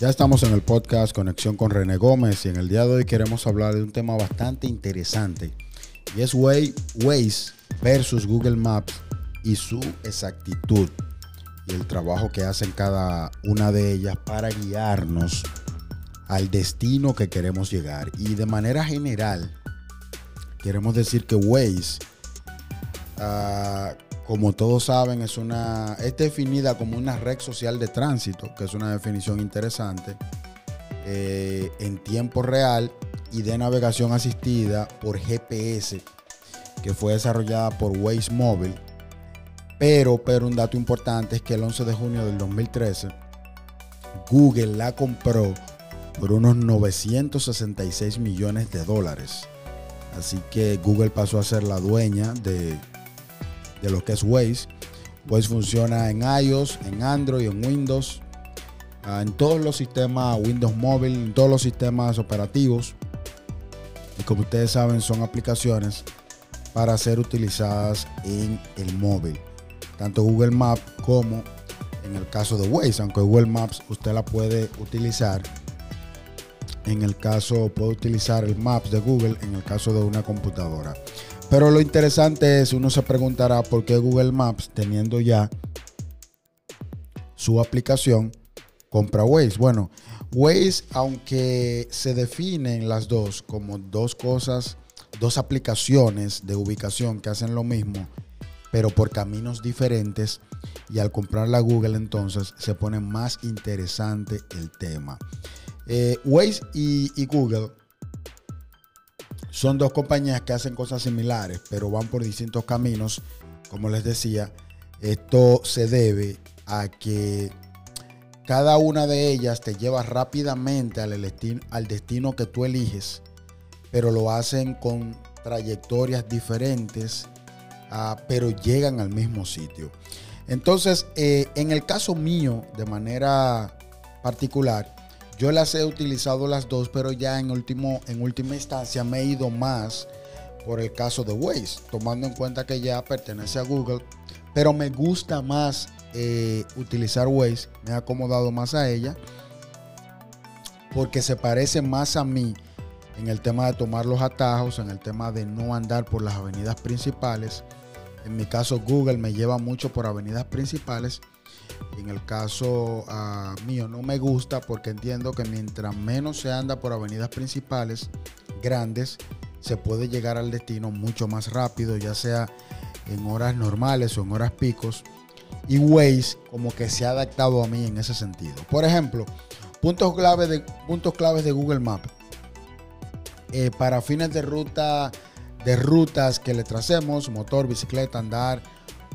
Ya estamos en el podcast Conexión con René Gómez y en el día de hoy queremos hablar de un tema bastante interesante y es Waze versus Google Maps y su exactitud y el trabajo que hacen cada una de ellas para guiarnos al destino que queremos llegar. Y de manera general, queremos decir que Waze, uh, como todos saben, es es definida como una red social de tránsito, que es una definición interesante, eh, en tiempo real y de navegación asistida por GPS, que fue desarrollada por Waze Mobile. Pero, pero un dato importante es que el 11 de junio del 2013, Google la compró por unos 966 millones de dólares. Así que Google pasó a ser la dueña de, de lo que es Waze. Waze funciona en iOS, en Android, en Windows, ah, en todos los sistemas Windows Mobile, en todos los sistemas operativos. Y como ustedes saben, son aplicaciones para ser utilizadas en el móvil. Tanto Google Maps como en el caso de Waze, aunque Google Maps usted la puede utilizar. En el caso, puede utilizar el Maps de Google en el caso de una computadora. Pero lo interesante es, uno se preguntará por qué Google Maps, teniendo ya su aplicación, compra Waze. Bueno, Waze, aunque se definen las dos como dos cosas, dos aplicaciones de ubicación que hacen lo mismo, pero por caminos diferentes, y al comprar la Google entonces se pone más interesante el tema. Eh, Waze y Google son dos compañías que hacen cosas similares, pero van por distintos caminos. Como les decía, esto se debe a que cada una de ellas te lleva rápidamente al destino, al destino que tú eliges, pero lo hacen con trayectorias diferentes, ah, pero llegan al mismo sitio. Entonces, eh, en el caso mío, de manera particular, yo las he utilizado las dos, pero ya en, último, en última instancia me he ido más por el caso de Waze, tomando en cuenta que ya pertenece a Google, pero me gusta más eh, utilizar Waze, me he acomodado más a ella, porque se parece más a mí en el tema de tomar los atajos, en el tema de no andar por las avenidas principales. En mi caso, Google me lleva mucho por avenidas principales en el caso ah, mío no me gusta porque entiendo que mientras menos se anda por avenidas principales grandes, se puede llegar al destino mucho más rápido, ya sea en horas normales o en horas picos. Y Waze como que se ha adaptado a mí en ese sentido. Por ejemplo, puntos claves de, puntos claves de Google Maps. Eh, para fines de ruta, de rutas que le tracemos, motor, bicicleta, andar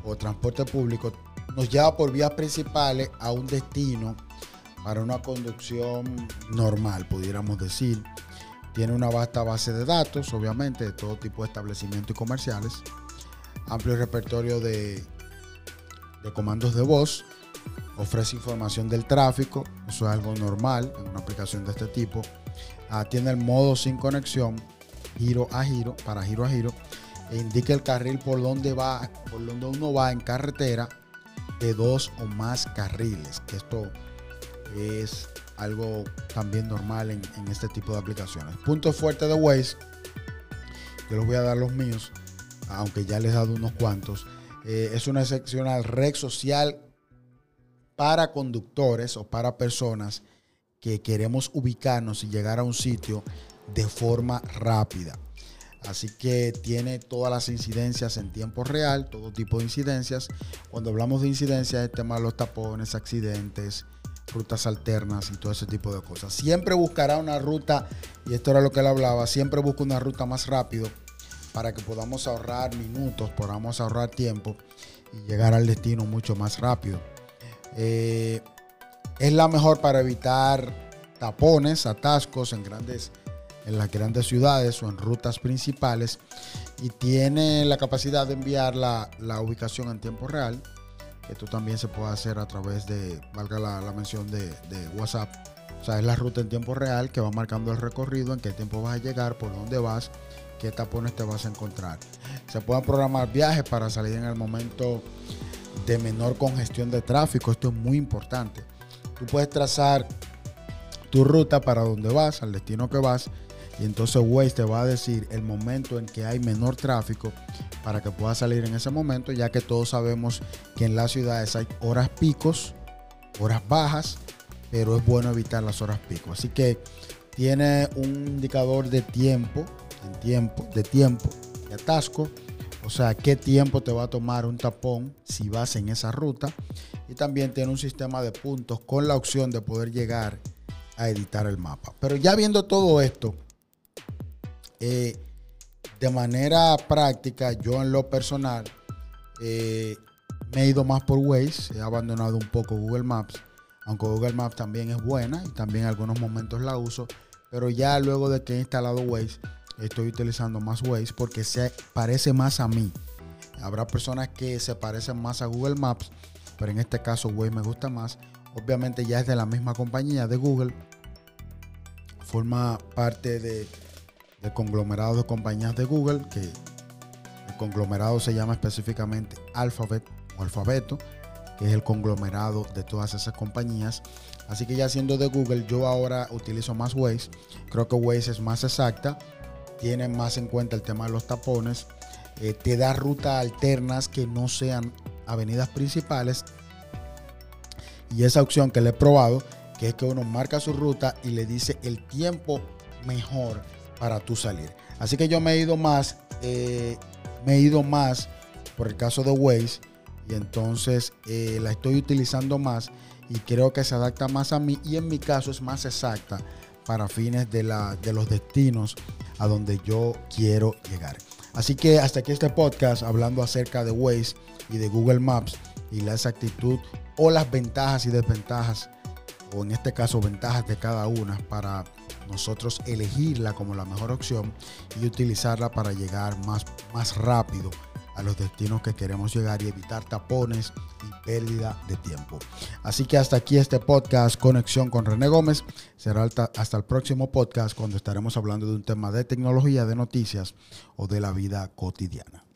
o transporte público, nos lleva por vías principales a un destino para una conducción normal, pudiéramos decir. Tiene una vasta base de datos, obviamente, de todo tipo de establecimientos y comerciales. Amplio repertorio de, comandos de voz. Ofrece información del tráfico. Eso es algo normal en una aplicación de este tipo. Tiene el modo sin conexión, giro a giro, para giro a giro. E indica el carril por donde va, por donde uno va en carretera de dos o más carriles, que esto es algo también normal en, este tipo de aplicaciones. Punto fuerte de Waze, yo les voy a dar los míos, aunque ya les he dado unos cuantos. Eh, es una excepcional red social para conductores o para personas que queremos ubicarnos y llegar a un sitio de forma rápida. Así que tiene todas las incidencias en tiempo real, todo tipo de incidencias. Cuando hablamos de incidencias, el tema de los tapones, accidentes, rutas alternas y todo ese tipo de cosas. Siempre buscará una ruta, y esto era lo que él hablaba, siempre busca una ruta más rápido para que podamos ahorrar minutos, podamos ahorrar tiempo y llegar al destino mucho más rápido. Eh, es la mejor para evitar tapones, atascos en grandes en las grandes ciudades o en rutas principales y tiene la capacidad de enviar la, ubicación en tiempo real. Esto también se puede hacer a través de, valga la, mención de, WhatsApp. O sea, es la ruta en tiempo real que va marcando el recorrido, en qué tiempo vas a llegar, por dónde vas, qué tapones te vas a encontrar. Se pueden programar viajes para salir en el momento de menor congestión de tráfico. Esto es muy importante. Tú puedes trazar tu ruta para donde vas, al destino que vas. Y entonces Waze te va a decir el momento en que hay menor tráfico para que puedas salir en ese momento, ya que todos sabemos que en las ciudades hay horas picos, horas bajas, pero es bueno evitar las horas pico. Así que tiene un indicador de tiempo, en tiempo, de tiempo, de atasco. O sea, qué tiempo te va a tomar un tapón si vas en esa ruta. Y también tiene un sistema de puntos con la opción de poder llegar a editar el mapa. Pero ya viendo todo esto, eh, de manera práctica, yo en lo personal eh, me he ido más por Waze, he abandonado un poco Google Maps, aunque Google Maps también es buena y también en algunos momentos la uso, pero ya luego de que he instalado Waze, estoy utilizando más Waze porque se parece más a mí. Habrá personas que se parecen más a Google Maps, pero en este caso Waze me gusta más. Obviamente ya es de la misma compañía de Google, forma parte de del conglomerado de compañías de Google, que el conglomerado se llama específicamente Alphabet o Alfabeto, que es el conglomerado de todas esas compañías. Así que ya siendo de Google, yo ahora utilizo más Waze. Creo que Waze es más exacta, tiene más en cuenta el tema de los tapones, eh, te da rutas alternas que no sean avenidas principales. Y esa opción que le he probado, que es que uno marca su ruta y le dice el tiempo mejor para tú salir. Así que yo me he ido más, eh, me he ido más por el caso de Waze y entonces eh, la estoy utilizando más y creo que se adapta más a mí y en mi caso es más exacta para fines de, la, de los destinos a donde yo quiero llegar. Así que hasta aquí este podcast hablando acerca de Waze y de Google Maps y la exactitud o las ventajas y desventajas, o en este caso ventajas de cada una para nosotros elegirla como la mejor opción y utilizarla para llegar más, más rápido a los destinos que queremos llegar y evitar tapones y pérdida de tiempo. Así que hasta aquí este podcast Conexión con René Gómez. Será hasta el próximo podcast cuando estaremos hablando de un tema de tecnología, de noticias o de la vida cotidiana.